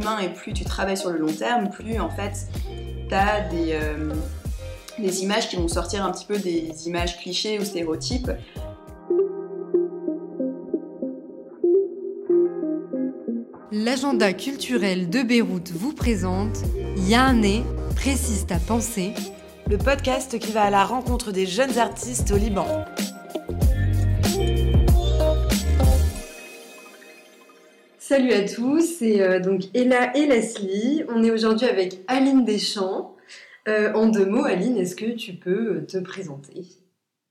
humain et plus tu travailles sur le long terme, plus en fait tu as des, des images qui vont sortir un petit peu des images clichés ou stéréotypes. L'agenda culturel de Beyrouth vous présente Yane, précise ta pensée, le podcast qui va à la rencontre des jeunes artistes au Liban. Salut à tous, c'est euh, donc Ella et Leslie. On est aujourd'hui avec Aline Deschamps. Euh, en deux mots, Aline, est-ce que tu peux euh, te présenter?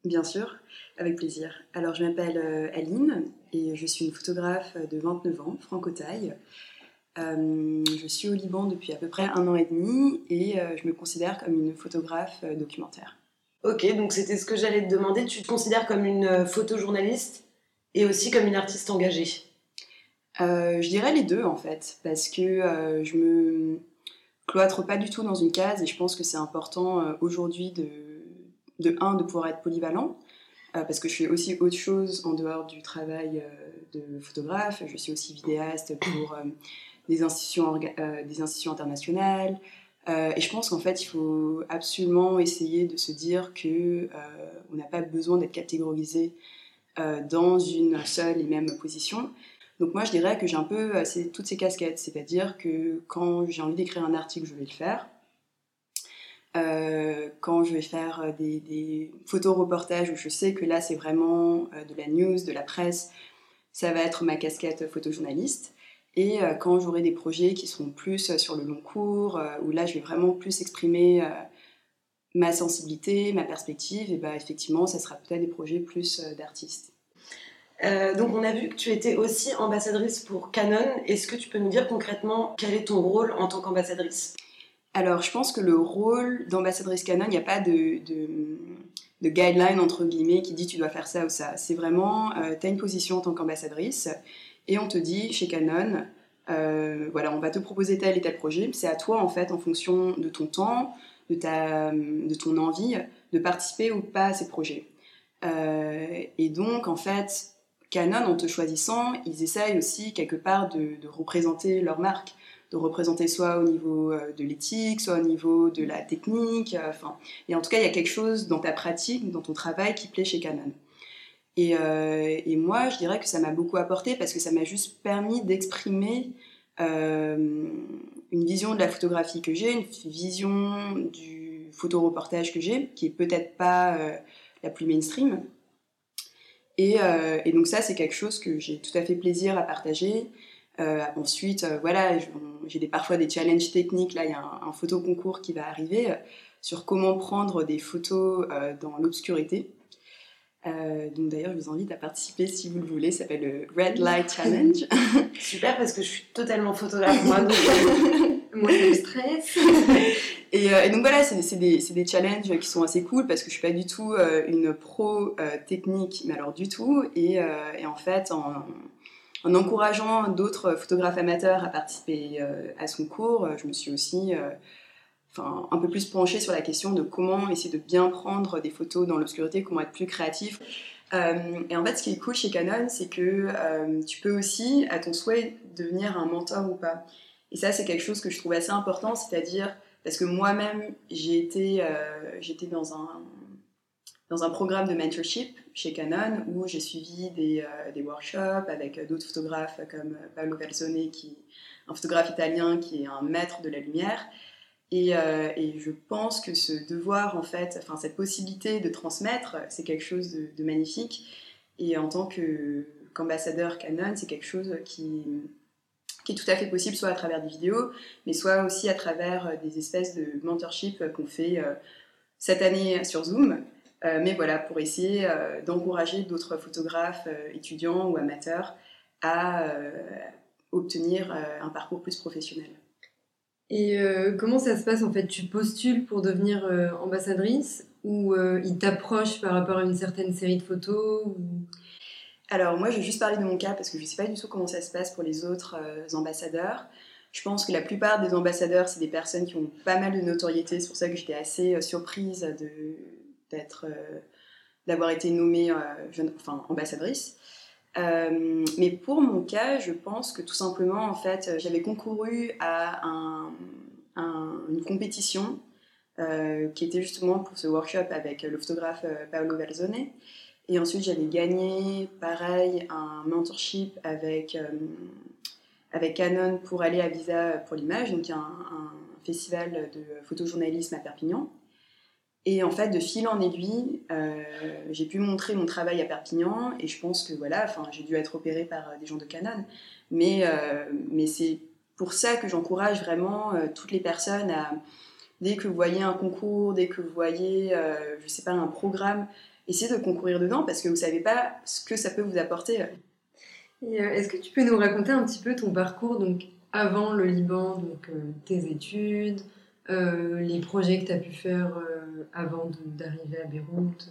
Bien sûr, avec plaisir. Alors, je m'appelle Aline et je suis une photographe de 29 ans, franco-taille. je suis au Liban depuis à peu près un an et demi et je me considère comme une photographe documentaire. Ok, donc c'était ce que j'allais te demander. Tu te considères comme une photojournaliste et aussi comme une artiste engagée? Je dirais les deux en fait, parce que euh, je me cloître pas du tout dans une case et je pense que c'est important euh, aujourd'hui de, de, un, de pouvoir être polyvalent, parce que je fais aussi autre chose en dehors du travail de photographe, je suis aussi vidéaste pour des, institutions, des institutions internationales. et je pense qu'en fait, il faut absolument essayer de se dire que on n'a pas besoin d'être catégorisé dans une seule et même position. Donc moi, je dirais que j'ai un peu euh, toutes ces casquettes, c'est-à-dire que quand j'ai envie d'écrire un article, je vais le faire. Euh, quand je vais faire euh, des, photos-reportages où je sais que là, c'est vraiment de la news, de la presse, ça va être ma casquette photojournaliste. Et quand j'aurai des projets qui seront plus sur le long cours, où là, je vais vraiment plus exprimer ma sensibilité, ma perspective, et bah, effectivement, ça sera peut-être des projets plus d'artistes. Euh, donc on a vu que tu étais aussi ambassadrice pour Canon. Est-ce que tu peux nous dire concrètement quel est ton rôle en tant qu'ambassadrice? Alors je pense que le rôle d'ambassadrice Canon, il n'y a pas de, de, guideline entre guillemets qui dit tu dois faire ça ou ça. C'est vraiment, euh, tu as une position en tant qu'ambassadrice et on te dit chez Canon, euh, voilà, on va te proposer tel et tel projet. C'est à toi en fait, en fonction de ton temps, de, ta, de ton envie, de participer ou pas à ces projets. et donc en fait, Canon, en te choisissant, ils essayent aussi quelque part de, représenter leur marque, de représenter soit au niveau euh, de l'éthique, soit au niveau de la technique. Euh, enfin, et en tout cas, il y a quelque chose dans ta pratique, dans ton travail qui plaît chez Canon. Et, euh, moi, je dirais que ça m'a beaucoup apporté parce que ça m'a juste permis d'exprimer une vision de la photographie que j'ai, une vision du photoreportage que j'ai, qui est peut-être pas la plus mainstream, euh, et, donc ça, c'est quelque chose que j'ai tout à fait plaisir à partager. Euh, ensuite, euh, voilà, j'ai parfois des challenges techniques. Là, il y a un, photo concours qui va arriver sur comment prendre des photos dans l'obscurité. donc d'ailleurs, je vous invite à participer si vous le voulez. Ça s'appelle le Red Light Challenge. Super parce que je suis totalement photographe moi. Donc... moi, le Euh, et, donc voilà, c'est des, challenges qui sont assez cool parce que je suis pas du tout euh, une pro euh, technique, mais alors du tout. Et, en fait, en, en encourageant d'autres photographes amateurs à participer à son cours, je me suis aussi enfin, un peu plus penchée sur la question de comment essayer de bien prendre des photos dans l'obscurité, comment être plus créatif. et en fait, ce qui est cool chez Canon, c'est que tu peux aussi, à ton souhait, devenir un mentor ou pas. Et ça, c'est quelque chose que je trouve assez important, c'est-à-dire parce que moi-même, j'ai été, euh, j'étais dans un, dans un programme de mentorship chez Canon où j'ai suivi des, euh, des workshops avec d'autres photographes comme Paolo Calzone, qui un photographe italien qui est un maître de la lumière. Et, euh, et, je pense que ce devoir, en fait, enfin cette possibilité de transmettre, c'est quelque chose de, magnifique. Et en tant qu'ambassadeur Canon, c'est quelque chose qui, qui est tout à fait possible, soit à travers des vidéos, mais soit aussi à travers euh, des espèces de mentorship qu'on fait euh, cette année sur Zoom. Euh, mais voilà, pour essayer d'encourager d'autres photographes, étudiants ou amateurs à obtenir un parcours plus professionnel. Et comment ça se passe en fait? Tu postules pour devenir ambassadrice ou ils t'approchent par rapport à une certaine série de photos. Alors moi, je vais juste parler de mon cas parce que je ne sais pas du tout comment ça se passe pour les autres euh, ambassadeurs. Je pense que la plupart des ambassadeurs, c'est des personnes qui ont pas mal de notoriété. C'est pour ça que j'étais assez euh, surprise d'être, euh, d'avoir été nommée enfin, ambassadrice. Mais pour mon cas, je pense que tout simplement, en fait, j'avais concouru à une compétition qui était justement pour ce workshop avec le photographe Paolo Valzone. Et ensuite, j'avais gagné, pareil, un mentorship avec, avec Canon pour aller à Visa pour l'image, donc un, festival de photojournalisme à Perpignan. Et en fait, de fil en aiguille, euh, j'ai pu montrer mon travail à Perpignan et je pense que voilà, j'ai dû être opérée par euh, des gens de Canon. Mais, euh, mais c'est pour ça que j'encourage vraiment toutes les personnes à, dès que vous voyez un concours, dès que vous voyez, je sais pas, un programme, essayez de concourir dedans parce que vous savez pas ce que ça peut vous apporter. Est-ce que tu peux nous raconter un petit peu ton parcours donc avant le Liban, donc tes études, euh, les projets que tu as pu faire euh, avant d'arriver à Beyrouth?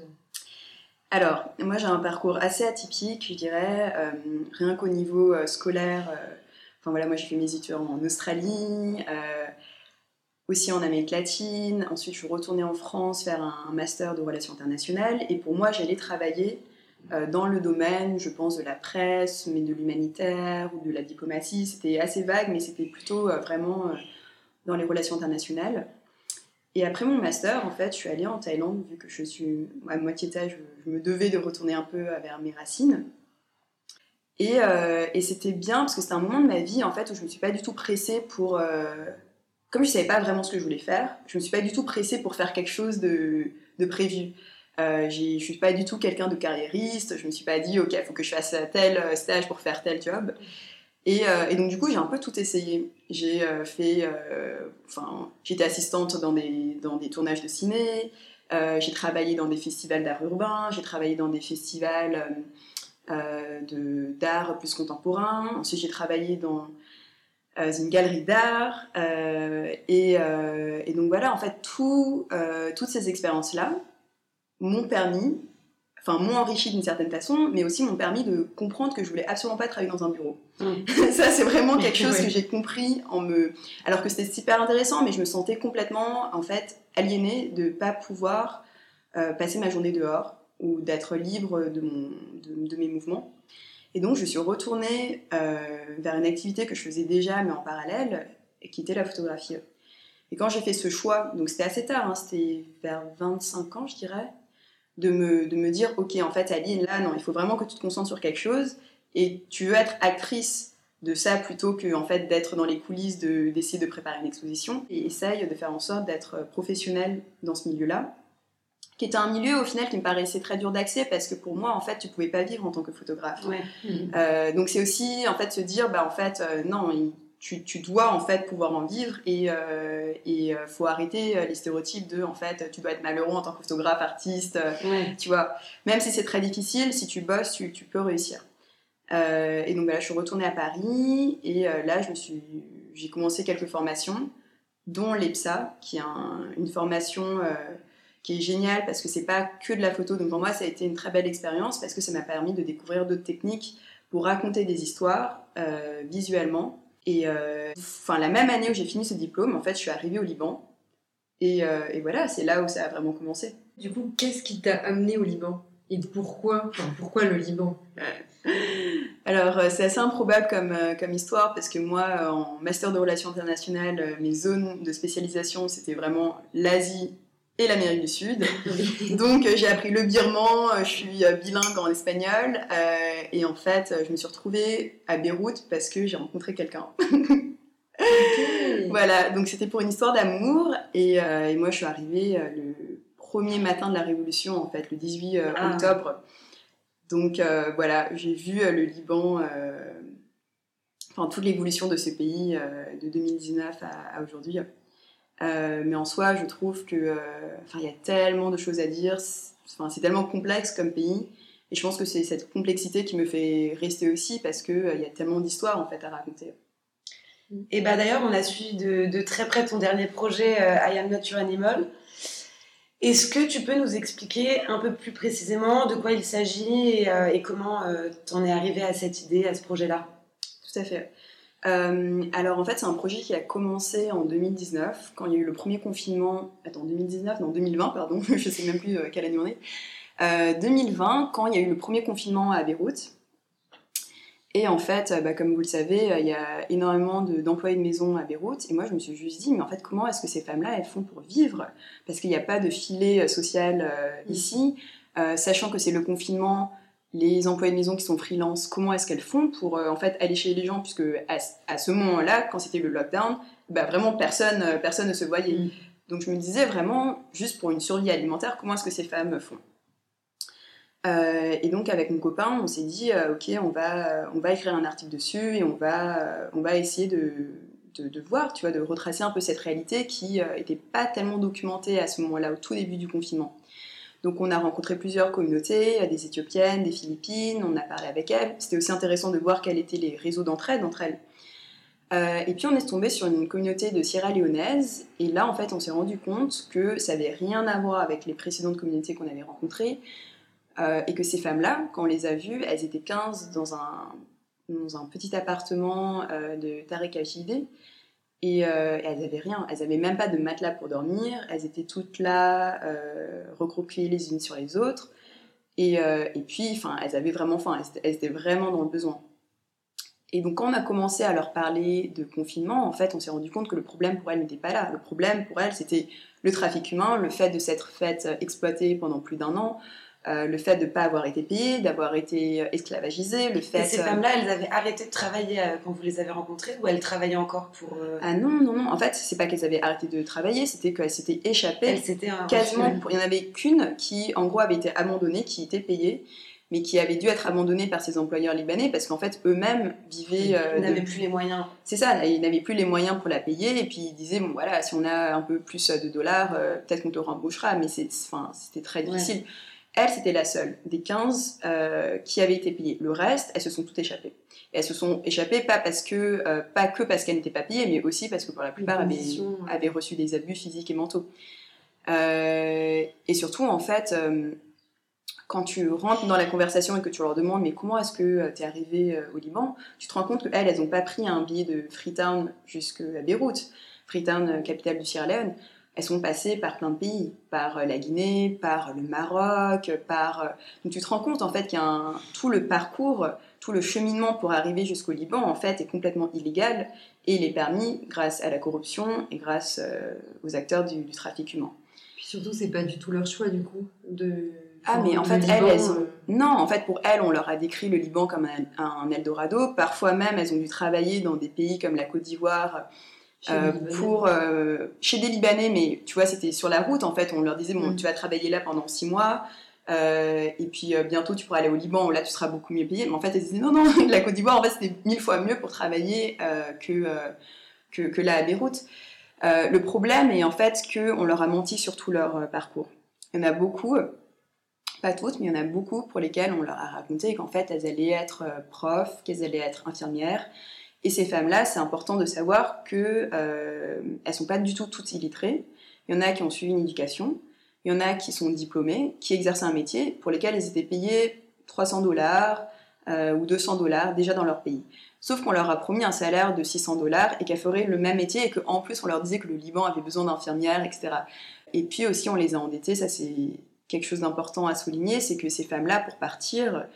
Alors, moi j'ai un parcours assez atypique, je dirais, euh, rien qu'au niveau scolaire. Enfin voilà, moi j'ai fait mes études en Australie, aussi en Amérique latine. Ensuite, je suis retournée en France faire un, master de relations internationales. Et pour moi, j'allais travailler dans le domaine, je pense, de la presse, mais de l'humanitaire ou de la diplomatie. C'était assez vague, mais c'était plutôt vraiment dans les relations internationales. Et après mon master, en fait, je suis allée en Thaïlande, vu que je suis à moitié thaï, je, me devais de retourner un peu vers mes racines. Et, euh, et c'était bien, parce que c'était un moment de ma vie, en fait, où je ne me suis pas du tout pressée pour... Euh, comme je savais pas vraiment ce que je voulais faire, je me suis pas du tout pressée pour faire quelque chose de, prévu. Euh, je suis pas du tout quelqu'un de carriériste, je me suis pas dit, ok, il faut que je fasse tel stage pour faire tel job. Euh, et, donc du coup, j'ai un peu tout essayé. J'ai euh, fait, euh, enfin, j'étais assistante dans des, dans des tournages de ciné. j'ai travaillé dans des festivals d'art urbain. J'ai travaillé dans des festivals d'art plus contemporain. Ensuite, j'ai travaillé dans une galerie d'art. Et, et, donc voilà, en fait, tout, toutes ces expériences-là m'ont permis enfin m'ont enrichi d'une certaine façon, mais aussi m'ont permis de comprendre que je voulais absolument pas travailler dans un bureau. Mm. ça, c'est vraiment quelque chose que j'ai compris en me, alors que c'était super intéressant, mais je me sentais complètement en fait aliénée de pas pouvoir euh, passer ma journée dehors ou d'être libre de, mon, de, mes mouvements. Et donc je suis retournée euh, vers une activité que je faisais déjà, mais en parallèle, qui était la photographie. Et quand j'ai fait ce choix, donc c'était assez tard, hein, c'était vers 25 ans, je dirais, de me, de me dire, ok, en fait, Aline, là, non, il faut vraiment que tu te concentres sur quelque chose et tu veux être actrice de ça plutôt que en fait d'être dans les coulisses d'essayer de, préparer une exposition et essaye de faire en sorte d'être professionnelle dans ce milieu-là qui était un milieu au final qui me paraissait très dur d'accès parce que pour moi en fait tu pouvais pas vivre en tant que photographe. Euh, donc c'est aussi en fait se dire bah en fait euh, non tu, tu, dois en fait pouvoir en vivre et il euh, et euh, faut arrêter les stéréotypes de en fait tu dois être malheureux en tant que photographe artiste tu vois. Même si c'est très difficile si tu bosses tu, tu peux réussir. Et donc là je suis retournée à Paris et là je me suis j'ai commencé quelques formations dont l'EPSA qui est une formation qui est géniale parce que c'est pas que de la photo. Donc pour moi ça a été une très belle expérience parce que ça m'a permis de découvrir d'autres techniques pour raconter des histoires visuellement. Et euh, enfin, la même année où j'ai fini ce diplôme, en fait, je suis arrivée au Liban. Et, euh, et voilà, c'est là où ça a vraiment commencé. Du coup, qu'est-ce qui t'a amené au Liban? Et pourquoi? Pourquoi le Liban? Alors, euh, c'est assez improbable comme, comme histoire parce que moi, en master de relations internationales, mes zones de spécialisation, c'était vraiment l'Asie et l'Amérique du Sud. Donc euh, j'ai appris le birman, euh, je suis euh, bilingue en espagnol et en fait je me suis retrouvée à Beyrouth parce que j'ai rencontré quelqu'un. Voilà, donc c'était pour une histoire d'amour et, et, moi je suis arrivée le premier matin de la Révolution en fait, le 18 ah. octobre. Donc voilà, j'ai vu le Liban, enfin toute l'évolution de ce pays de 2019 à, à aujourd'hui. Euh, mais en soi, je trouve que, euh, il y a tellement de choses à dire. Enfin, c'est tellement complexe comme pays. Et je pense que c'est cette complexité qui me fait rester aussi parce qu'il euh, il y a tellement d'histoires en fait à raconter. Et bah d'ailleurs, on a suivi de, de, très près ton dernier projet I Am Not Your Animal. Est-ce que tu peux nous expliquer un peu plus précisément de quoi il s'agit et, et, comment tu en es arrivé à cette idée, à ce projet-là? Tout à fait. Euh, alors en fait c'est un projet qui a commencé en 2019 quand il y a eu le premier confinement. Attends 2019 non 2020 pardon je sais même plus euh, quelle année on est. 2020 euh, quand il y a eu le premier confinement à Beyrouth. Et en fait, bah, comme vous le savez, il y a énormément d'employés de, maison à Beyrouth. Et moi, je me suis juste dit, mais en fait, comment est-ce que ces femmes-là, elles font pour vivre? Parce qu'il n'y a pas de filet social mm. ici. sachant que c'est le confinement, les employés de maison qui sont freelance, comment est-ce qu'elles font pour en fait aller chez les gens Puisque à, ce moment-là, quand c'était le lockdown, bah, vraiment personne, personne ne se voyait. Mm. Donc je me disais vraiment, juste pour une survie alimentaire, comment est-ce que ces femmes font? Euh, et donc avec mon copain, on s'est dit, euh, ok, on va, on va écrire un article dessus et on va, on va essayer de, de, voir, tu vois, de retracer un peu cette réalité qui n'était euh, pas tellement documentée à ce moment-là, au tout début du confinement. Donc on a rencontré plusieurs communautés, des Éthiopiennes, des Philippines, on a parlé avec elles. C'était aussi intéressant de voir quels étaient les réseaux d'entraide entre elles. et puis on est tombé sur une communauté de Sierra Leonaise, et là en fait on s'est rendu compte que ça n'avait rien à voir avec les précédentes communautés qu'on avait rencontrées, euh, et que ces femmes-là, quand on les a vues, elles étaient 15 dans un, dans un petit appartement euh, de Tarek al et, euh, elles n'avaient rien, elles n'avaient même pas de matelas pour dormir, elles étaient toutes là, recroquevillées les unes sur les autres, et, et puis, enfin, elles avaient vraiment faim, elles, étaient vraiment dans le besoin. Et donc, quand on a commencé à leur parler de confinement, en fait, on s'est rendu compte que le problème pour elles n'était pas là. Le problème pour elles, c'était le trafic humain, le fait de s'être fait exploiter pendant plus d'un an, euh, le fait de ne pas avoir été payées, d'avoir été euh, esclavagisées, le fait... Et ces euh, femmes-là, elles avaient arrêté de travailler quand vous les avez rencontrées ou elles travaillaient encore pour... Ah non, non, non. En fait, c'est pas qu'elles avaient arrêté de travailler, c'était qu'elles s'étaient échappées. Elles s'étaient quasiment... Il n'y en avait qu'une qui, en gros, avait été abandonnée, qui était payée mais qui avait dû être abandonnée par ses employeurs libanais parce qu'en fait eux-mêmes vivaient. ils n'avaient plus les moyens. C'est ça, ils n'avaient plus les moyens pour la payer et puis ils disaient bon voilà si on a un peu plus de dollars peut-être qu'on te rembouchera mais c'était très difficile. Elle, c'était la seule des 15 euh, qui avait été payée. Le reste, elles se sont toutes échappées. elles se sont échappées pas, parce que, euh, pas que parce qu'elles n'étaient pas payées, mais aussi parce que pour la plupart, elles avaient, reçu des abus physiques et mentaux. Euh, et surtout, en fait, quand tu rentres dans la conversation et que tu leur demandes mais comment est-ce que tu es arrivé au Liban, tu te rends compte qu'elles, elles n'ont pas pris un billet de Freetown jusqu'à Beyrouth, Freetown, capitale du Sierra Leone elles sont passées par plein de pays, par euh, la Guinée, par le Maroc, par... Euh, donc tu te rends compte en fait qu'il y a un... tout le parcours, tout le cheminement pour arriver jusqu'au Liban en fait est complètement illégal et il est permis grâce à la corruption et grâce euh, aux acteurs du, trafic humain. Puis surtout c'est pas du tout leur choix du coup de... Ah mais en fait elles, non en fait pour elles on leur a décrit le Liban comme un, un Eldorado. Parfois même elles ont dû travailler dans des pays comme la Côte d'Ivoire euh, pour euh, chez des Libanais, mais tu vois, c'était sur la route en fait. On leur disait bon, mm. tu vas travailler là pendant six mois. Euh, et puis bientôt tu pourras aller au Liban, là tu seras beaucoup mieux payé. Mais en fait, elles disaient non, non, la Côte d'Ivoire, en fait, c'était mille fois mieux pour travailler que, que, que, là à Beyrouth. le problème est en fait qu'on leur a menti sur tout leur parcours. Il y en a beaucoup, pas toutes, mais il y en a beaucoup pour lesquelles on leur a raconté qu'en fait elles allaient être profs, qu'elles allaient être infirmières, et ces femmes-là, c'est important de savoir qu'elles euh, sont pas du tout toutes illettrées. Il y en a qui ont suivi une éducation, il y en a qui sont diplômées, qui exercent un métier pour lequel elles étaient payées 300 dollars euh, ou 200 dollars déjà dans leur pays. Sauf qu'on leur a promis un salaire de 600 dollars et qu'elles feraient le même métier et qu'en plus on leur disait que le Liban avait besoin d'infirmières, etc. Et puis aussi on les a endettées, ça c'est quelque chose d'important à souligner, c'est que ces femmes-là, pour partir,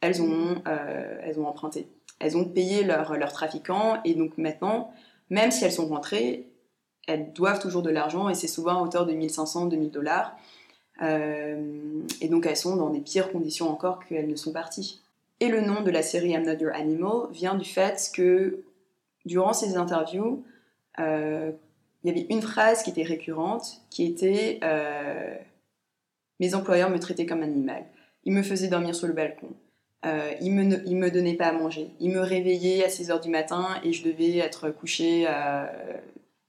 elles ont, euh, elles ont emprunté elles ont payé leurs leur trafiquants et donc maintenant, même si elles sont rentrées, elles doivent toujours de l'argent et c'est souvent à hauteur de 1500, 2000 dollars. Euh, et donc elles sont dans des pires conditions encore qu'elles ne sont parties. Et le nom de la série I'm Not Your Animal vient du fait que durant ces interviews, euh, il y avait une phrase qui était récurrente, qui était euh, Mes employeurs me traitaient comme un animal. Ils me faisaient dormir sur le balcon. Euh, il, me, il me donnait pas à manger. Il me réveillait à 6 heures du matin et je devais être couchée à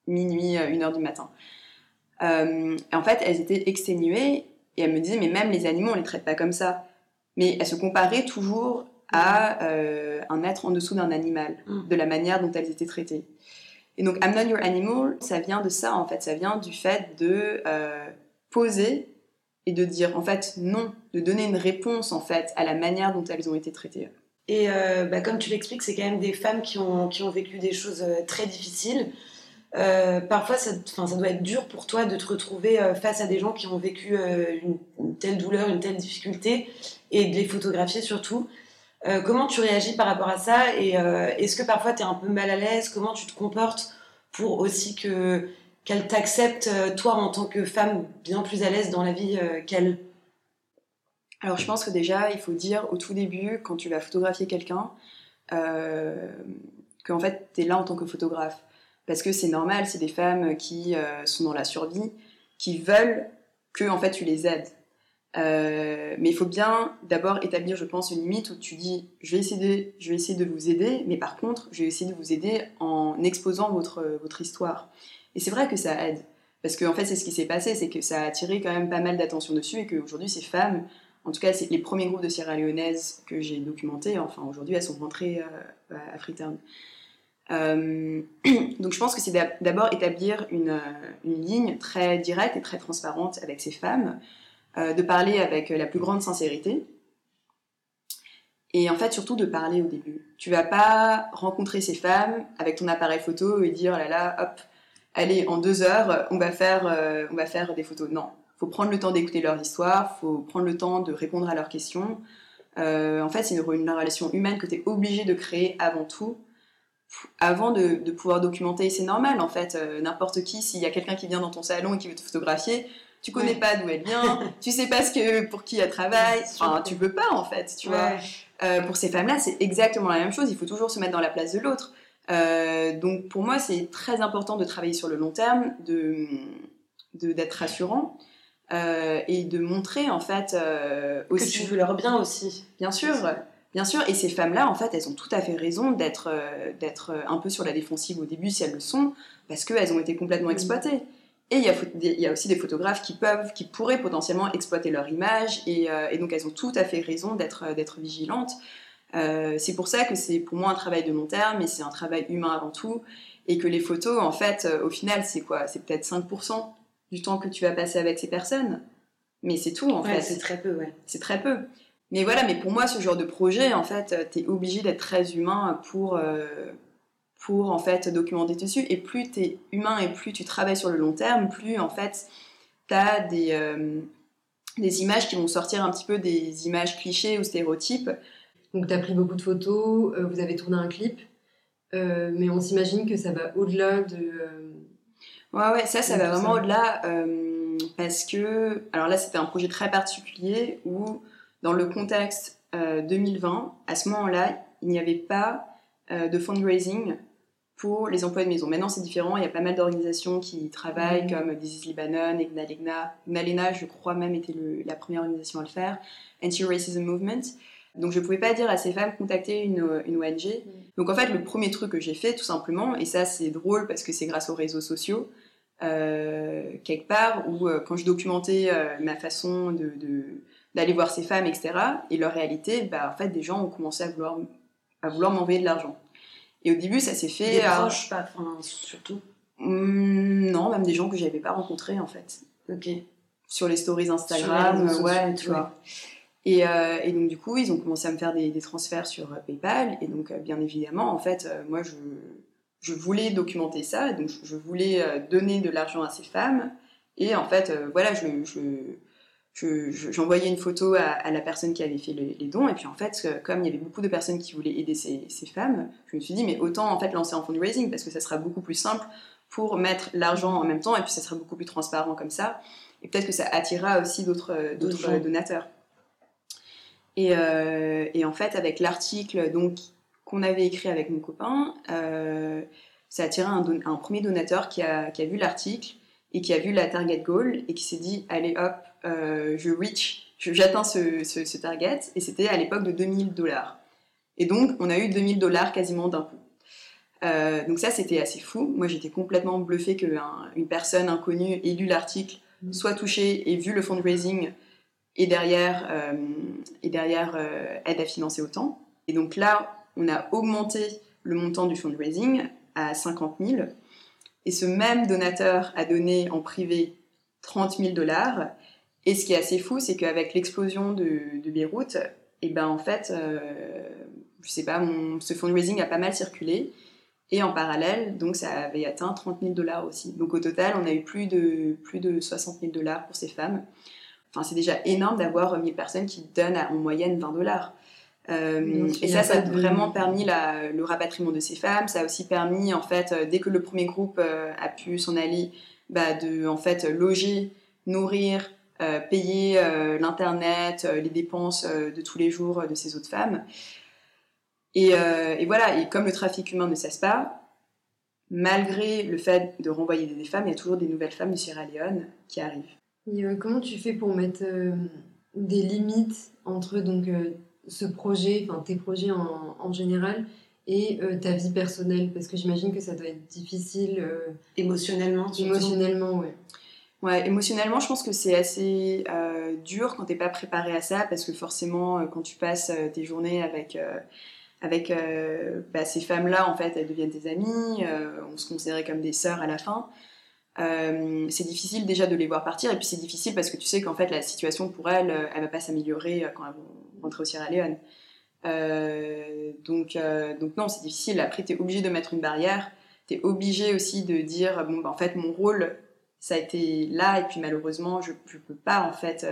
minuit, 1 heure du matin. Euh, en fait, elles étaient exténuées et elles me disaient, mais même les animaux, on les traite pas comme ça. Mais elles se comparaient toujours à euh, un être en dessous d'un animal, mm. de la manière dont elles étaient traitées. Et donc, I'm not your animal, ça vient de ça, en fait. Ça vient du fait de poser et de dire en fait non, de donner une réponse en fait à la manière dont elles ont été traitées. Et euh, bah, comme tu l'expliques, c'est quand même des femmes qui ont, qui ont vécu des choses euh, très difficiles. Euh, parfois, ça, ça doit être dur pour toi de te retrouver face à des gens qui ont vécu une, telle douleur, une telle difficulté, et de les photographier surtout. comment tu réagis par rapport à ça? Et est-ce que parfois tu es un peu mal à l'aise? Comment tu te comportes pour aussi que qu'elle t'accepte, toi, en tant que femme bien plus à l'aise dans la vie qu'elle Alors, je pense que déjà, il faut dire au tout début, quand tu vas photographier quelqu'un, euh, qu'en fait, tu es là en tant que photographe. Parce que c'est normal, c'est des femmes qui euh, sont dans la survie, qui veulent que en fait, tu les aides. Euh, mais il faut bien d'abord établir, je pense, une limite où tu dis je vais, essayer de, je vais essayer de vous aider, mais par contre, je vais essayer de vous aider en exposant votre, votre histoire. Et c'est vrai que ça aide. Parce qu'en en fait, c'est ce qui s'est passé, c'est que ça a attiré quand même pas mal d'attention dessus et qu'aujourd'hui, ces femmes, en tout cas, c'est les premiers groupes de Sierra Leonaises que j'ai documentés, enfin aujourd'hui, elles sont rentrées euh, à Freetown. Euh, donc je pense que c'est d'abord établir une, une, ligne très directe et très transparente avec ces femmes, euh, de parler avec la plus grande sincérité, et en fait surtout de parler au début. Tu vas pas rencontrer ces femmes avec ton appareil photo et dire oh là là, hop, allez, en deux heures, on va faire, on va faire des photos. Non, faut prendre le temps d'écouter leur histoire, faut prendre le temps de répondre à leurs questions. Euh, en fait, c'est une, relation humaine que tu es obligé de créer avant tout, avant de, pouvoir documenter. C'est normal, en fait. Euh, n'importe qui, s'il y a quelqu'un qui vient dans ton salon et qui veut te photographier, tu connais pas d'où elle vient, tu sais pas ce que, pour qui elle travaille, enfin, tu veux pas, en fait, tu vois. Euh, pour ces femmes-là, c'est exactement la même chose. Il faut toujours se mettre dans la place de l'autre. Donc, pour moi, c'est très important de travailler sur le long terme, de d'être rassurant. Euh, et de montrer en fait euh, aussi que tu veux leur bien aussi. Bien sûr, bien sûr. Et ces femmes-là, en fait, elles ont tout à fait raison d'être euh, d'être un peu sur la défensive au début si elles le sont, parce qu'elles ont été complètement mm. exploitées. Et il y, a, il y, a, aussi des photographes qui peuvent, qui pourraient potentiellement exploiter leur image, et, et donc elles ont tout à fait raison d'être d'être vigilantes. c'est pour ça que c'est pour moi un travail de long terme, mais c'est un travail humain avant tout, et que les photos, en fait, au final, c'est quoi? C'est peut-être 5% du temps que tu vas passer avec ces personnes. Mais c'est tout, en fait. C'est très peu, ouais. C'est très peu. Mais voilà, mais pour moi, ce genre de projet, en fait, tu es obligé d'être très humain pour, euh, pour, en fait, documenter dessus. Et plus tu es humain et plus tu travailles sur le long terme, plus, en fait, tu as des, euh, des images qui vont sortir un petit peu des images clichés ou stéréotypes. Donc, tu as pris beaucoup de photos, euh, vous avez tourné un clip, mais on s'imagine que ça va au-delà de Ouais, ouais, ça, ça va vraiment au-delà euh, parce que, alors là, c'était un projet très particulier où, dans le contexte 2020, euh, à ce moment-là, il n'y avait pas euh, de fundraising pour les emplois de maison. Maintenant, c'est différent. Il y a pas mal d'organisations qui travaillent, mmh. comme This is Lebanon, Ignalina. Ignalina, je crois même, était le, la première organisation à le faire. Anti-Racism Movement. Donc, je ne pouvais pas dire à ces femmes contacter une, une ONG. Mmh. Donc, en fait, le premier truc que j'ai fait, tout simplement, et ça, c'est drôle parce que c'est grâce aux réseaux sociaux, euh, quelque part où euh, quand je documentais euh, ma façon de, d'aller voir ces femmes, etc., et leur réalité, bah, en fait, des gens ont commencé à vouloir, à vouloir m'envoyer de l'argent. Et au début, ça s'est fait. Des proches, pas, enfin, surtout. Mmh, non, même des gens que j'avais pas rencontrés en fait. Ok. Sur les stories Instagram, ouais, tu vois. Et, et, donc du coup, ils ont commencé à me faire des, des transferts sur PayPal. Et donc, bien évidemment, en fait, moi, je, je voulais documenter ça, donc je voulais euh, donner de l'argent à ces femmes. Et en fait, euh, voilà, je, j'envoyais une photo à, la personne qui avait fait les, dons. Et puis en fait, comme il y avait beaucoup de personnes qui voulaient aider ces, femmes, je me suis dit, mais autant en fait lancer en fundraising parce que ça sera beaucoup plus simple pour mettre l'argent en même temps et puis ça sera beaucoup plus transparent comme ça. Et peut-être que ça attirera aussi d'autres, d'autres donateurs. Et, euh, et, en fait, avec l'article donc qu'on avait écrit avec mon copain, euh, ça a attiré un, un, premier donateur qui a, qui a vu l'article et qui a vu la target goal et qui s'est dit allez hop, euh, je reach, j'atteins ce, ce, target et c'était à l'époque de 2000 dollars. Et donc on a eu 2000 dollars quasiment d'un coup. Euh, donc ça c'était assez fou. Moi j'étais complètement bluffée qu'une personne inconnue ait lu l'article, mmh. soit touchée et vu le fundraising et derrière, et derrière aide à financer autant. Et donc là, on a augmenté le montant du fundraising à 50 000. Et ce même donateur a donné en privé 30 000 dollars. Et ce qui est assez fou, c'est qu'avec l'explosion de, Beyrouth, et eh ben en fait, euh, je sais pas, ce fundraising a pas mal circulé. Et en parallèle, donc ça avait atteint 30 000 dollars aussi. Donc au total, on a eu plus de, plus de 60 000 dollars pour ces femmes. Enfin, c'est déjà énorme d'avoir 1000 personnes qui donnent en moyenne 20 dollars. et ça, ça a vraiment permis la, le rapatriement de ces femmes. Ça a aussi permis, en fait, dès que le premier groupe a pu s'en aller, bah, de en fait loger, nourrir, payer l'internet, les dépenses de tous les jours de ces autres femmes. Et, et, voilà. Et comme le trafic humain ne cesse pas, malgré le fait de renvoyer des femmes, il y a toujours des nouvelles femmes de Sierra Leone qui arrivent. Et euh, comment tu fais pour mettre euh, des limites entre donc euh, ce projet, enfin tes projets en, général, et ta vie personnelle? Parce que j'imagine que ça doit être difficile émotionnellement. Émotionnellement, ouais. Ouais, émotionnellement, je pense que c'est assez dur quand t'es pas préparé à ça, parce que forcément, quand tu passes tes journées avec avec euh, bah, ces femmes-là, en fait, elles deviennent des amies, euh, on se considérait comme des sœurs à la fin. Euh, c'est difficile déjà de les voir partir, et puis c'est difficile parce que tu sais qu'en fait la situation pour elles, elle va pas s'améliorer quand elles vont rentrer au Sierra Leone. donc, donc non, c'est difficile. Après, tu es obligé de mettre une barrière, tu es obligé aussi de dire, bon, bah, en fait, mon rôle, ça a été là, et puis malheureusement, je ne peux pas en fait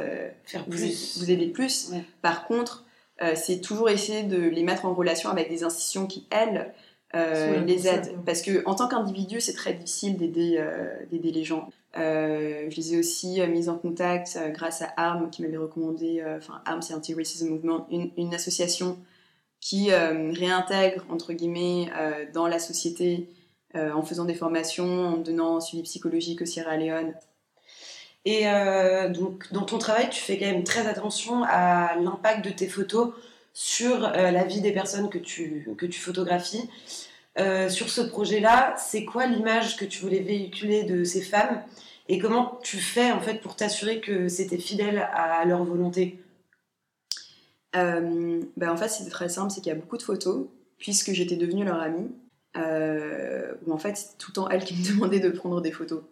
faire plus. Vous, aider plus. Par contre, euh, c'est toujours essayer de les mettre en relation avec des institutions qui, elles, euh, les aident. Parce que en tant qu'individu, c'est très difficile d'aider euh, d'aider les gens. je les ai aussi mis en contact grâce à ARM, qui m'avait recommandé, enfin ARM, c'est Anti-Racism Movement, une, une, association qui réintègre, entre guillemets, dans la société en faisant des formations, en donnant un suivi psychologique au Sierra Leone. Et euh, donc, dans ton travail, tu fais quand même très attention à l'impact de tes photos sur euh, la vie des personnes que tu, que tu photographies. Euh, sur ce projet-là, c'est quoi l'image que tu voulais véhiculer de ces femmes et comment tu fais en fait pour t'assurer que c'était fidèle à leur volonté? Ben En fait, c'était très simple, c'est qu'il y a beaucoup de photos puisque j'étais devenue leur amie. où en fait, c'était tout le temps elles qui me demandaient de prendre des photos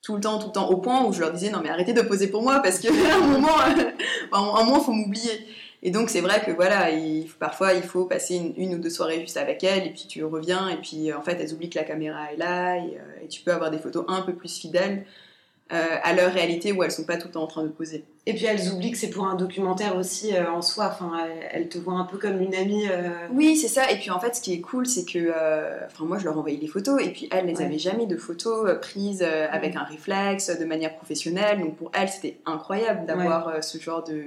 tout le temps, tout le temps, au point où je leur disais non mais arrêtez de poser pour moi parce qu'à un moment, un moment, faut m'oublier. Et donc c'est vrai que voilà, il, parfois il faut passer une, ou deux soirées juste avec elles et puis tu reviens et puis en fait elles oublient que la caméra est là et, euh, et tu peux avoir des photos un peu plus fidèles euh, à leur réalité où elles sont pas tout le temps en train de poser. Et puis elles oublient que c'est pour un documentaire aussi euh, en soi. Enfin, elles, te voient un peu comme une amie. Euh. Oui, c'est ça. Et puis en fait, ce qui est cool, c'est que, enfin, moi, je leur envoyais les photos et puis elles, n'avaient jamais de photos prises avec un réflexe, de manière professionnelle. Donc pour elles, c'était incroyable d'avoir ce genre de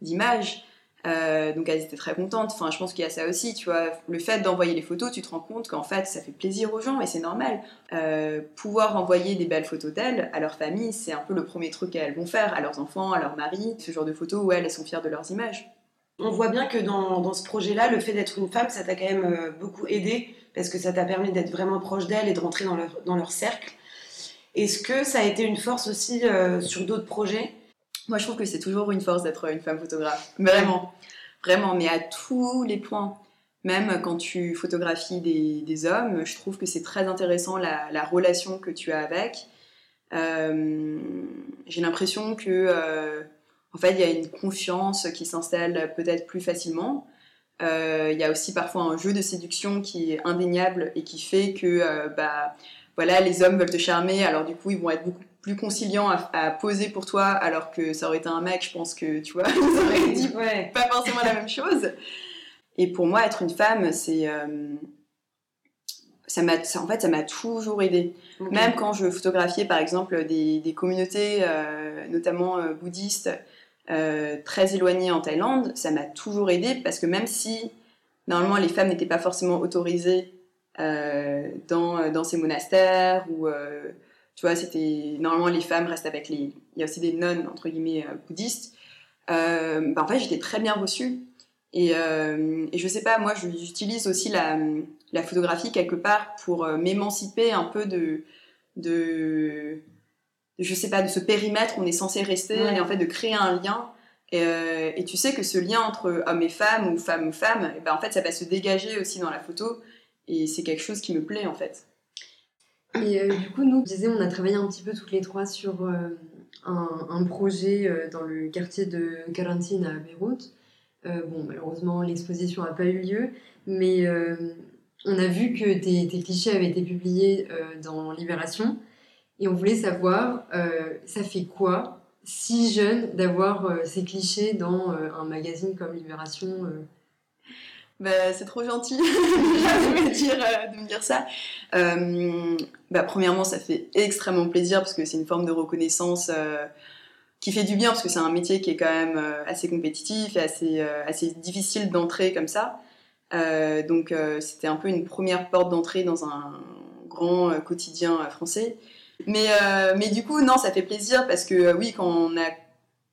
d'image. Euh, donc elles étaient très contentes. Enfin, je pense qu'il y a ça aussi, tu vois. Le fait d'envoyer les photos, tu te rends compte qu'en fait, ça fait plaisir aux gens et c'est normal. Euh, pouvoir envoyer des belles photos d'elles à leur famille, c'est un peu le premier truc qu'elles vont faire, à leurs enfants, à leur mari, ce genre de photos où elles, sont fières de leurs images. On voit bien que dans, dans ce projet-là, le fait d'être une femme, ça t'a quand même euh, beaucoup aidé parce que ça t'a permis d'être vraiment proche d'elles et de rentrer dans leur, dans leur cercle. Est-ce que ça a été une force aussi sur d'autres projets? Moi, je trouve que c'est toujours une force d'être une femme photographe. Vraiment. Vraiment, mais à tous les points. Même quand tu photographies des, hommes, je trouve que c'est très intéressant la, relation que tu as avec. Euh, j'ai l'impression que, euh, en fait, il y a une confiance qui s'installe peut-être plus facilement. Euh, il y a aussi parfois un jeu de séduction qui est indéniable et qui fait que, bah, voilà, les hommes veulent te charmer, alors du coup, ils vont être beaucoup plus conciliant à, poser pour toi, alors que ça aurait été un mec, je pense que, tu vois, ils auraient dit pas forcément la même chose. Et pour moi, être une femme, c'est... Euh, ça m'a, en fait, ça m'a toujours aidé. Même quand je photographiais, par exemple, des, des communautés, euh, notamment euh, bouddhistes, très éloignées en Thaïlande, ça m'a toujours aidé parce que même si, normalement, les femmes n'étaient pas forcément autorisées dans, dans ces monastères ou tu vois, c'était normalement les femmes restent avec les. Il y a aussi des nonnes entre guillemets euh, bouddhistes. Euh, bah, en fait, j'étais très bien reçue. Et, euh, et je sais pas, moi, j'utilise aussi la, la, photographie quelque part pour m'émanciper un peu de, de, je sais pas, de ce périmètre où on est censé rester et en fait de créer un lien. Et, et, tu sais que ce lien entre homme et femme ou femme ou femme, et ben en fait, ça va se dégager aussi dans la photo. Et c'est quelque chose qui me plaît en fait. Et euh, du coup, nous, disais, on a travaillé un petit peu toutes les trois sur euh, un, projet euh, dans le quartier de Quarantine à Beyrouth. bon, malheureusement, l'exposition n'a pas eu lieu, mais on a vu que tes, tes, clichés avaient été publiés dans Libération. Et on voulait savoir, ça fait quoi, si jeune, d'avoir ces clichés dans un magazine comme Libération Bah, c'est trop gentil de, me dire, de me dire ça. bah, premièrement, ça fait extrêmement plaisir parce que c'est une forme de reconnaissance qui fait du bien parce que c'est un métier qui est quand même assez compétitif et assez, assez difficile d'entrer comme ça. donc c'était un peu une première porte d'entrée dans un grand quotidien français. Mais, euh, mais du coup, non, ça fait plaisir parce que euh, oui, quand on a,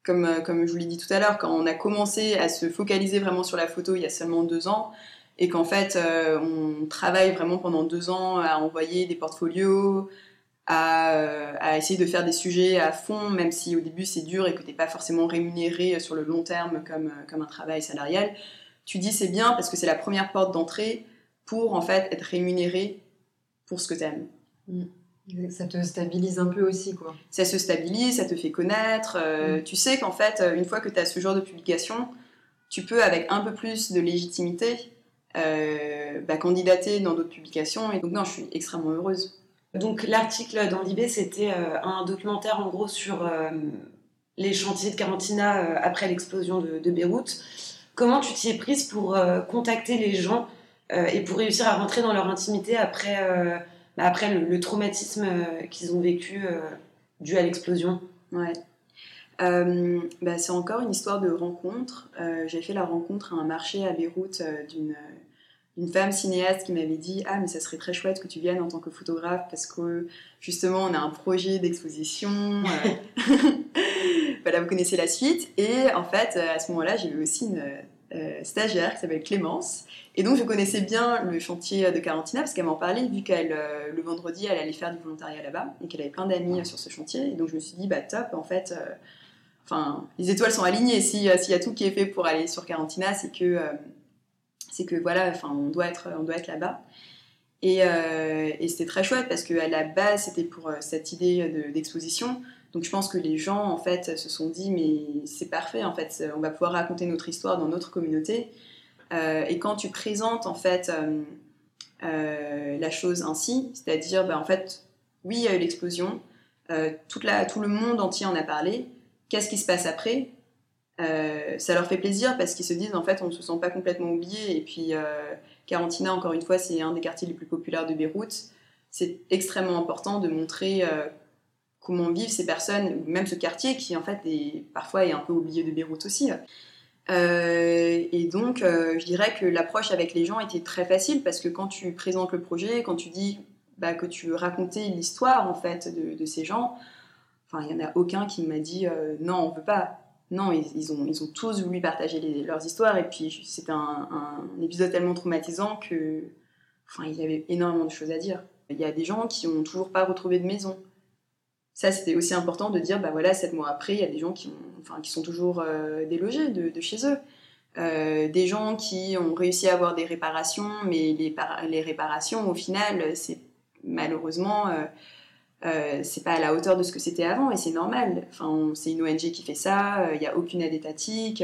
comme, euh, comme je vous l'ai dit tout à l'heure, quand on a commencé à se focaliser vraiment sur la photo il y a seulement deux ans, et qu'en fait, on travaille vraiment pendant deux ans à envoyer des portfolios, à, à, essayer de faire des sujets à fond, même si au début c'est dur et que tu n'es pas forcément rémunéré sur le long terme comme, comme un travail salarial, tu dis c'est bien parce que c'est la première porte d'entrée pour en fait être rémunéré pour ce que tu aimes. Mm. Ça te stabilise un peu aussi, quoi. Ça se stabilise, ça te fait connaître. Euh, mm. Tu sais qu'en fait, euh, une fois que tu as ce genre de publication, tu peux, avec un peu plus de légitimité, euh, bah, candidater dans d'autres publications. Et donc, non, je suis extrêmement heureuse. Donc, l'article dans l'IB, c'était un documentaire, en gros, sur les chantiers de Carantina après l'explosion de, de, Beyrouth. Comment tu t'y es prise pour contacter les gens et pour réussir à rentrer dans leur intimité après bah, après le, traumatisme euh, qu'ils ont vécu euh, dû à l'explosion. Ouais. Euh, bah, c'est encore une histoire de rencontre. j'ai fait la rencontre à un marché à Beyrouth d'une une femme cinéaste qui m'avait dit Ah, mais ça serait très chouette que tu viennes en tant que photographe parce que justement, on a un projet d'exposition. voilà, vous connaissez la suite. Et en fait, à ce moment-là, j'ai eu aussi une stagiaire qui s'appelle Clémence et donc je connaissais bien le chantier de Carantina parce qu'elle m'en parlait vu qu'elle euh, le vendredi elle allait faire du volontariat là-bas et qu'elle avait plein d'amis euh, sur ce chantier. Et donc je me suis dit bah top en fait. Euh, les étoiles sont alignées. S'il y a tout qui est fait pour aller sur Carantina, c'est que que voilà enfin on doit être être là-bas. Et, et c'était très chouette parce qu'à la base c'était pour cette idée d'exposition. donc je pense que les gens en fait se sont dit mais c'est parfait en fait on va pouvoir raconter notre histoire dans notre communauté. Euh, et quand tu présentes en fait euh, euh, la chose ainsi, c'est-à-dire bah, en fait, oui, il y a eu l'explosion, tout le monde entier en a parlé, qu'est-ce qui se passe après? Ça leur fait plaisir parce qu'ils se disent en fait on ne se sent pas complètement oublié. Et puis Carantina encore une fois c'est un des quartiers les plus populaires de Beyrouth. C'est extrêmement important de montrer comment vivent ces personnes même ce quartier qui en fait parfois est un peu oublié de Beyrouth aussi euh, et donc, euh, je dirais que l'approche avec les gens était très facile parce que quand tu présentes le projet, quand tu dis bah, que tu veux raconter l'histoire en fait de, ces gens, enfin, il n'y en a aucun qui m'a dit euh, non, on veut pas. Non, ils, ont, ils ont tous voulu partager leurs histoires et puis c'était un, un, épisode tellement traumatisant que, enfin, il y avait énormément de choses à dire. Il y a des gens qui n'ont toujours pas retrouvé de maison ça, c'était aussi important de dire, bah voilà, sept mois après, il y a des gens qui, enfin, qui sont toujours euh, délogés de, chez eux. Euh, des gens qui ont réussi à avoir des réparations, mais les, les réparations, au final, c'est malheureusement, euh, c'est pas à la hauteur de ce que c'était avant, et c'est normal. Enfin, c'est une ONG qui fait ça, il n'y a aucune aide étatique.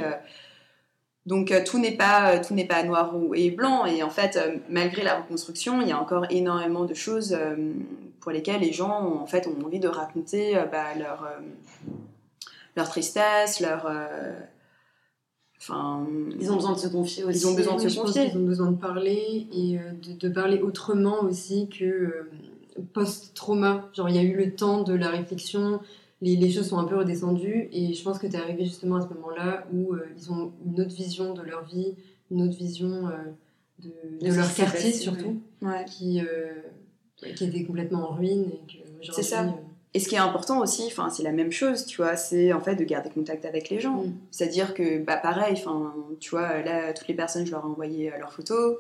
Donc tout n'est pas tout n'est pas noir et blanc et en fait malgré la reconstruction il y a encore énormément de choses pour lesquels les gens ont, en fait, ont envie de raconter euh, bah, leur, euh, leur tristesse, leur. Euh, enfin, ils ont besoin de se confier aussi. Ils ont besoin de se confier. Ils ont besoin de parler et de, parler autrement aussi que post-trauma. Genre, il y a eu le temps de la réflexion, les, les, choses sont un peu redescendues et je pense que tu es arrivé justement à ce moment-là où ils ont une autre vision de leur vie, une autre vision de, de leur quartier surtout, ouais. qui, qui était complètement en ruine. C'est ça. Euh, et ce qui est important aussi, enfin, c'est la même chose, tu vois, c'est en fait de garder contact avec les gens. Mm. C'est-à-dire que, bah, pareil, enfin, tu vois, là, toutes les personnes, je leur ai envoyé euh, leurs photos.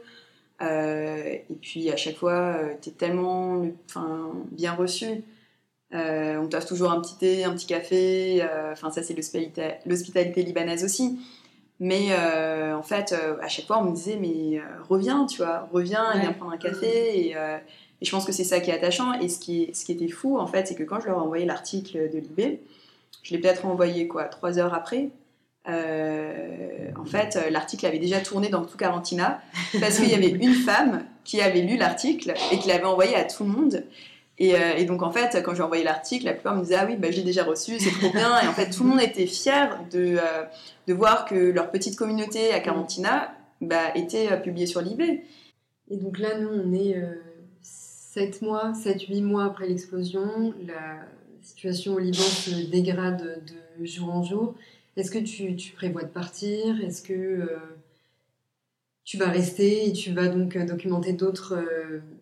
Euh, et puis à chaque fois, tu es tellement enfin, bien reçu. On t'offre toujours un petit thé, un petit café. Enfin, ça, c'est l'hospitalité libanaise aussi. Mais en fait, à chaque fois, on me disait, mais reviens, tu vois, reviens, viens prendre un café. Et, et je pense que c'est ça qui est attachant. Et ce qui, ce qui était fou, en fait, c'est que quand je leur ai envoyé l'article de Libé, je l'ai peut-être envoyé quoi, trois heures après. Euh, en fait, l'article avait déjà tourné dans tout Carantina parce qu'il y avait une femme qui avait lu l'article et qui l'avait envoyé à tout le monde. Et, euh, et, donc, en fait, quand j'ai envoyé l'article, la plupart me disaient Ah oui, bah, j'ai déjà reçu, c'est trop bien. Et en fait, tout le monde était fier de, euh, de voir que leur petite communauté à Carantina bah, été publié sur l'eBay. Et donc là, nous, on est 7 mois, 7-8 mois après l'explosion. La situation au Liban se dégrade de jour en jour. Est-ce que tu, tu, prévois de partir? Est-ce que tu vas rester et tu vas donc documenter d'autres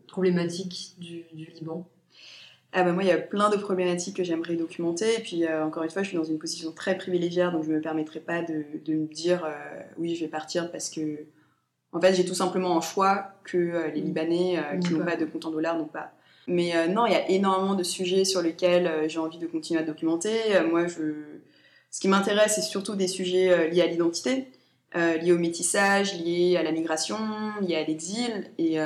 problématiques du, du Liban? Ah bah moi, il y a plein de problématiques que j'aimerais documenter. Et puis, euh, encore une fois, je suis dans une position très privilégiée, donc je ne me permettrai pas de, de me dire euh, oui, je vais partir parce que, en fait, j'ai tout simplement un choix que euh, les Libanais qui n'ont pas de compte en dollars n'ont pas. Mais non, il y a énormément de sujets sur lesquels j'ai envie de continuer à documenter. moi, je... ce qui m'intéresse, c'est surtout des sujets liés à l'identité. Liés au métissage, liés à la migration, liés à l'exil. Et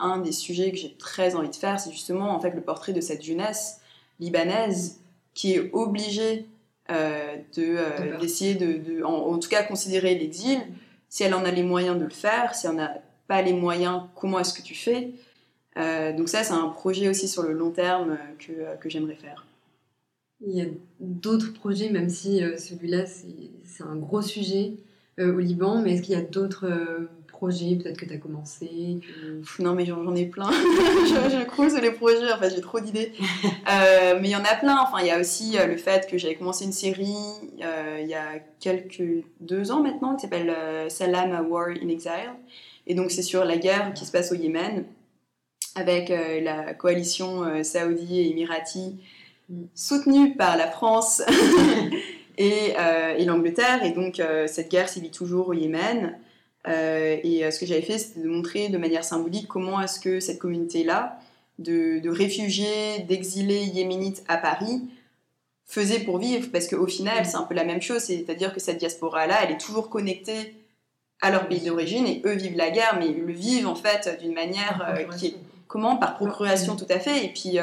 un des sujets que j'ai très envie de faire, c'est justement en fait le portrait de cette jeunesse libanaise qui est obligée euh, de d'essayer de, en, tout cas considérer l'exil. Si elle en a les moyens de le faire, si elle n'a pas les moyens, comment est-ce que tu fais? Donc ça, c'est un projet aussi sur le long terme que, que j'aimerais faire. Il y a d'autres projets, même si celui-là, c'est un gros sujet. Euh, au Liban, mais est-ce qu'il y a d'autres euh, projets peut-être que tu as commencé Non, mais j'en ai plein. je, je crouse les projets, en fait, j'ai trop d'idées. Euh, mais il y en a plein. Enfin, il y a aussi le fait que j'avais commencé une série il y a quelques deux ans maintenant qui s'appelle Salam a War in Exile. Et donc, c'est sur la guerre qui se passe au Yémen avec la coalition saoudi et émirati mm. soutenue par la France Euh, et, l'Angleterre. Et donc, euh, cette guerre sévit toujours au Yémen. Euh, et ce que j'avais fait, c'était de montrer de manière symbolique comment est-ce que cette communauté-là, de, réfugiés, d'exilés yéménites à Paris, faisait pour vivre. Parce qu'au final, c'est un peu la même chose. C'est-à-dire que cette diaspora-là, elle est toujours connectée à leur pays d'origine et eux vivent la guerre, mais ils le vivent en fait d'une manière qui est comment? Par procuration tout à fait et puis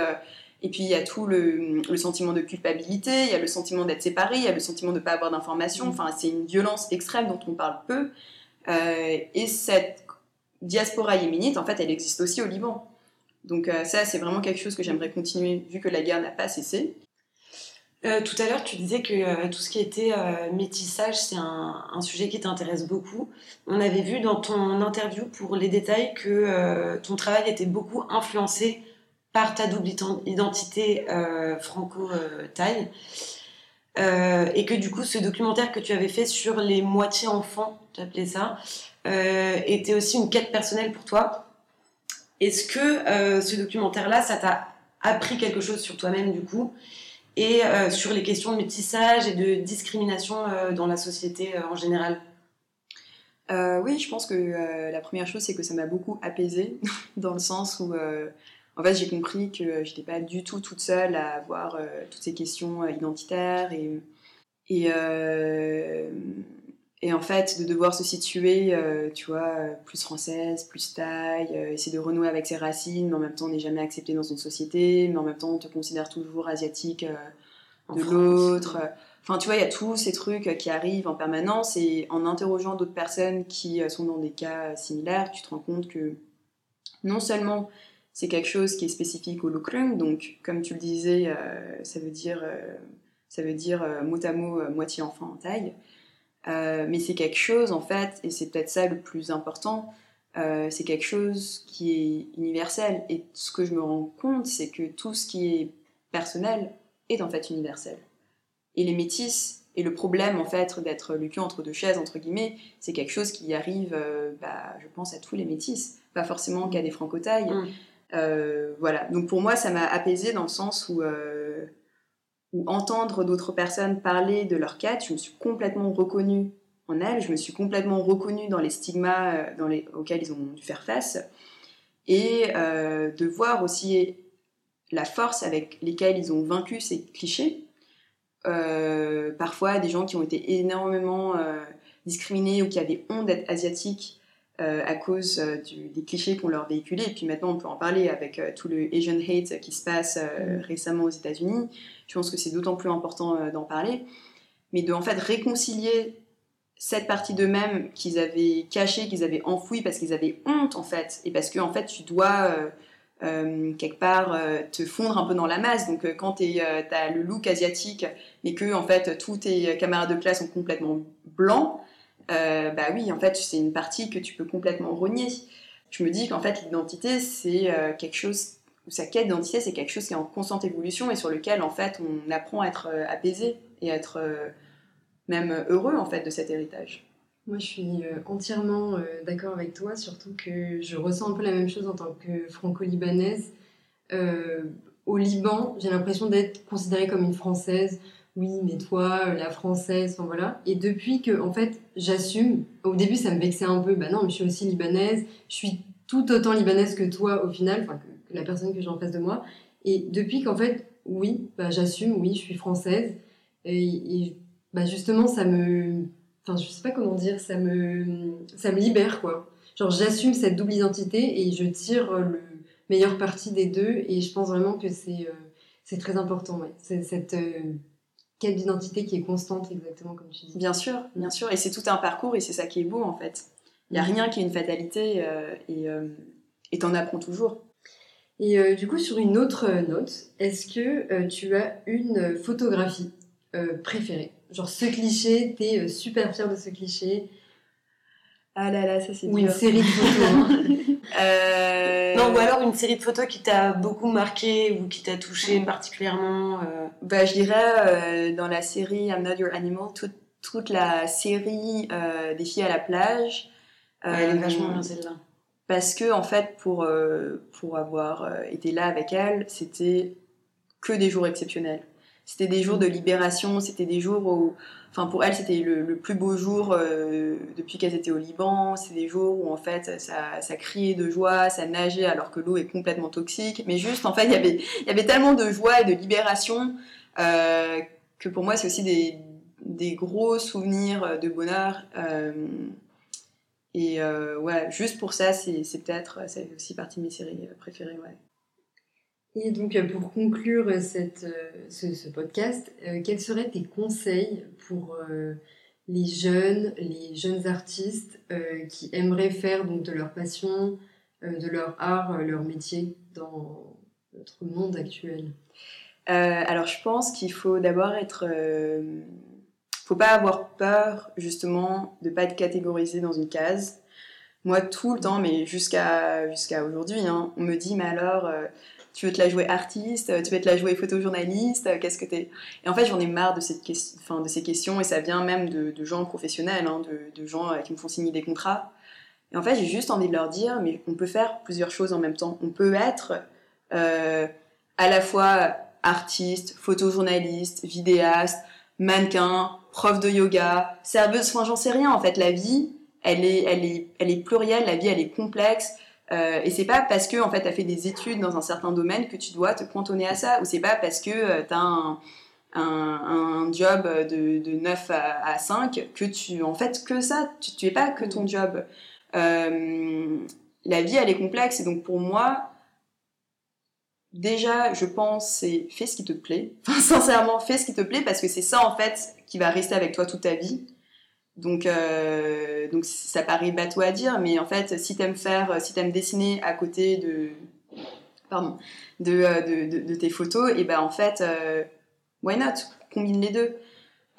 et puis il y a tout le, sentiment de culpabilité, il y a le sentiment d'être séparé, il y a le sentiment de ne pas avoir d'informations. Mm. Enfin, c'est une violence extrême dont on parle peu. Euh, et cette diaspora yéménite, en fait, elle existe aussi au Liban. Donc euh, ça, c'est vraiment quelque chose que j'aimerais continuer, vu que la guerre n'a pas cessé. Euh, tout à l'heure, tu disais que tout ce qui était métissage, c'est un, sujet qui t'intéresse beaucoup. On avait vu dans ton interview pour les détails que ton travail était beaucoup influencé par ta double identité franco-thaï. Euh, et que du coup, ce documentaire que tu avais fait sur les moitiés enfants, tu appelais ça, euh, était aussi une quête personnelle pour toi. Est-ce que ce documentaire-là, ça t'a appris quelque chose sur toi-même du coup et sur les questions de métissage et de discrimination dans la société en général? Oui, je pense que la première chose, c'est que ça m'a beaucoup apaisée, dans le sens où en fait, j'ai compris que j'étais pas du tout toute seule à avoir euh, toutes ces questions euh, identitaires et, et, euh, et, en fait, de devoir se situer, tu vois, plus française, plus taille, essayer de renouer avec ses racines, mais en même temps, on n'est jamais accepté dans une société, mais en même temps, on te considère toujours asiatique de l'autre. Enfin, tu vois, il y a tous ces trucs qui arrivent en permanence et en interrogeant d'autres personnes qui sont dans des cas similaires, tu te rends compte que non seulement c'est quelque chose qui est spécifique au Lukrung, donc comme tu le disais, euh, ça veut dire, euh, ça veut dire euh, mot à mot moitié enfant en taille. mais c'est quelque chose en fait, et c'est peut-être ça le plus important, c'est quelque chose qui est universel. Et ce que je me rends compte, c'est que tout ce qui est personnel est en fait universel. Et les métis, et le problème en fait d'être le entre deux chaises, entre guillemets, c'est quelque chose qui arrive, bah, je pense, à tous les métis, pas forcément qu'à des franco-tailles. Mm. Euh, voilà, donc pour moi, ça m'a apaisé dans le sens où, euh, où entendre d'autres personnes parler de leur quête, je me suis complètement reconnue en elles, je me suis complètement reconnue dans les stigmas euh, dans les, auxquels ils ont dû faire face, et de voir aussi la force avec lesquelles ils ont vaincu ces clichés. parfois, des gens qui ont été énormément discriminés ou qui avaient honte d'être asiatiques euh, à cause euh, des clichés qu'on leur véhiculait. Et puis maintenant, on peut en parler avec euh, tout le Asian hate qui se passe mm. récemment aux États-Unis. Je pense que c'est d'autant plus important d'en parler. Mais de en fait réconcilier cette partie d'eux-mêmes qu'ils avaient cachée, qu'ils avaient enfouie parce qu'ils avaient honte en fait, et parce que en fait tu dois quelque part te fondre un peu dans la masse. Donc quand tu as le look asiatique et que en fait tous tes camarades de classe sont complètement blancs, bah oui, en fait, c'est une partie que tu peux complètement renier. Je me dis qu'en fait, l'identité, c'est quelque chose, sa quête d'identité, c'est quelque chose qui est en constante évolution et sur lequel, en fait, on apprend à être apaisé et à être même heureux, en fait, de cet héritage. Moi, je suis entièrement d'accord avec toi, surtout que je ressens un peu la même chose en tant que franco-libanaise. au Liban, j'ai l'impression d'être considérée comme une Française oui, mais toi, la française, enfin voilà. Et depuis que, en fait, j'assume, au début, ça me vexait un peu, bah non, mais je suis aussi libanaise, je suis tout autant libanaise que toi au final, enfin, que, la personne que j'ai en face de moi. Et depuis qu'en fait, oui, bah, j'assume, oui, je suis française. Et, bah, justement, ça me. Enfin, je sais pas comment dire, ça me, ça me libère, quoi. Genre, j'assume cette double identité et je tire le meilleur parti des deux. Et je pense vraiment que c'est, euh, très important, ouais. C'est cette. Euh, quête d'identité qui est constante, exactement comme tu dis. Bien sûr, bien sûr. Et c'est tout un parcours et c'est ça qui est beau en fait. Il n'y a mm. rien qui est une fatalité euh, et euh, t'en apprends toujours. Et euh, du coup, sur une autre note, est-ce que tu as une photographie préférée? Genre ce cliché, t'es super fière de ce cliché ah là là, ça c'est Ou une série de photos. Hein. euh... Non, ou alors une série de photos qui t'a beaucoup marqué ou qui t'a touché particulièrement. Euh... Bah, je dirais euh, dans la série I'm Not Your Animal, toute, toute la série euh, des filles à la plage. Ouais, elle est vachement bien celle-là. Parce que en fait, pour, pour avoir été là avec elle, c'était que des jours exceptionnels. C'était des jours de libération, c'était des jours où, enfin pour elles, c'était le, plus beau jour euh, depuis qu'elles étaient au Liban. C'est des jours où en fait ça, ça, criait de joie, ça nageait alors que l'eau est complètement toxique. Mais juste en fait, il y avait, y avait tellement de joie et de libération euh, que pour moi c'est aussi des, des, gros souvenirs de bonheur. Euh, et ouais, juste pour ça, c'est peut-être, ça fait aussi partie de mes séries préférées. Ouais. Et donc, euh, pour conclure cette, euh, ce, podcast, euh, quels seraient tes conseils pour les jeunes, les jeunes artistes qui aimeraient faire donc, de leur passion, de leur art, leur métier dans notre monde actuel? Alors, je pense qu'il faut d'abord être. faut pas avoir peur, justement, de pas être catégorisé dans une case. Moi, tout le temps, mais jusqu'à jusqu'à aujourd'hui, hein, on me dit, mais alors tu veux te la jouer artiste, tu veux te la jouer photojournaliste, qu'est-ce que t'es? Et en fait, j'en ai marre de, cette question, de ces questions, et ça vient même de, gens professionnels, hein, de, gens euh, qui me font signer des contrats. Et en fait, j'ai juste envie de leur dire, mais on peut faire plusieurs choses en même temps. On peut être euh, à la fois artiste, photojournaliste, vidéaste, mannequin, prof de yoga, serveuse, enfin j'en sais rien. En fait, la vie, elle est, elle est, elle est plurielle, la vie, elle est complexe. Euh, et c'est pas parce que en fait, tu as fait des études dans un certain domaine que tu dois te cantonner à ça, ou c'est pas parce que euh, tu as un, job de, de 9 à, 5 que tu en fait que ça, tu, pas que ton job. Euh, la vie elle est complexe et donc pour moi, déjà je pense c'est fais ce qui te plaît, sincèrement fais ce qui te plaît parce que c'est ça en fait qui va rester avec toi toute ta vie. Donc, euh, donc ça paraît bateau à dire, mais en fait, si t'aimes faire, si t'aimes dessiner à côté de, pardon, de, euh, de, de, tes photos, et ben en fait, euh, why not? Combine les deux.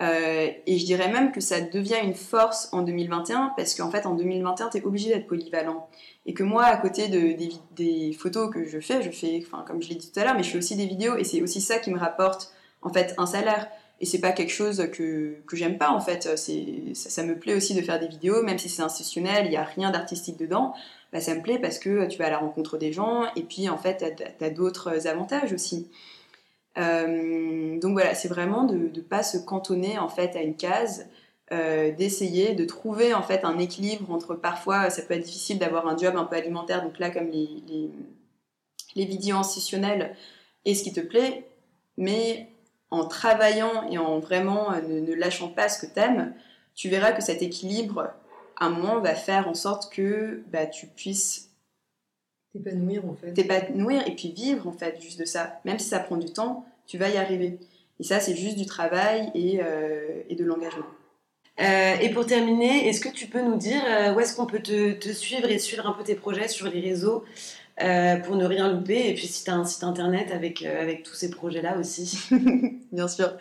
et je dirais même que ça devient une force en 2021 parce qu'en fait en 2021 tu es obligé d'être polyvalent. Et que moi à côté de, des, des, photos que je fais je fais enfin comme je l'ai dit tout à l'heure mais je fais aussi des vidéos et c'est aussi ça qui me rapporte en fait un salaire et c'est pas quelque chose que, que j'aime pas en fait. Ça, me plaît aussi de faire des vidéos, même si c'est institutionnel, il n'y a rien d'artistique dedans. Bah, ça me plaît parce que tu vas à la rencontre des gens et puis en fait tu as, d'autres avantages aussi. Euh, donc voilà, c'est vraiment de ne pas se cantonner en fait à une case, euh, d'essayer de trouver en fait un équilibre entre parfois ça peut être difficile d'avoir un job un peu alimentaire, donc là comme les, les, les vidéos institutionnelles et ce qui te plaît, mais en travaillant et en vraiment euh, ne, lâchant pas ce que t'aimes, tu verras que cet équilibre, à un moment, va faire en sorte que bah, tu puisses t'épanouir en fait. T'épanouir et puis vivre en fait juste de ça. Même si ça prend du temps, tu vas y arriver. Et ça, c'est juste du travail et, euh, et de l'engagement. et pour terminer, est-ce que tu peux nous dire où est-ce qu'on peut te, te, suivre et suivre un peu tes projets sur les réseaux? Euh, pour ne rien louper. Et puis si tu as un site internet avec, euh, avec tous ces projets-là aussi. Bien sûr.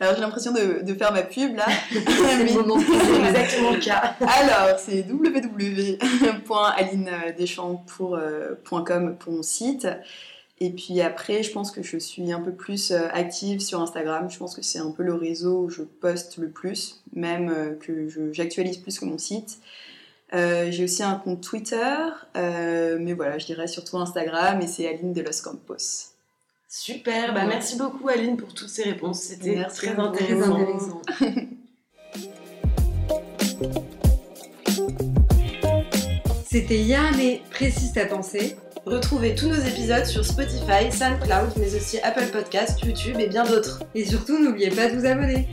Alors j'ai l'impression de, de, faire ma pub là. c'est exactement le cas. Alors c'est www.alinedeschamps.com euh, pour, pour mon site. Et puis après, je pense que je suis un peu plus active sur Instagram. Je pense que c'est un peu le réseau où je poste le plus, même que j'actualise plus que mon site. Euh, j'ai aussi un compte Twitter, euh, mais voilà, je dirais surtout Instagram et c'est Aline de Los Campos. Super, bah merci beaucoup Aline pour toutes ces réponses, c'était très intéressant. intéressant. C'était Yann et Précise ta pensée. Retrouvez tous nos épisodes sur Spotify, SoundCloud, mais aussi Apple Podcasts, YouTube et bien d'autres. Et surtout, n'oubliez pas de vous abonner.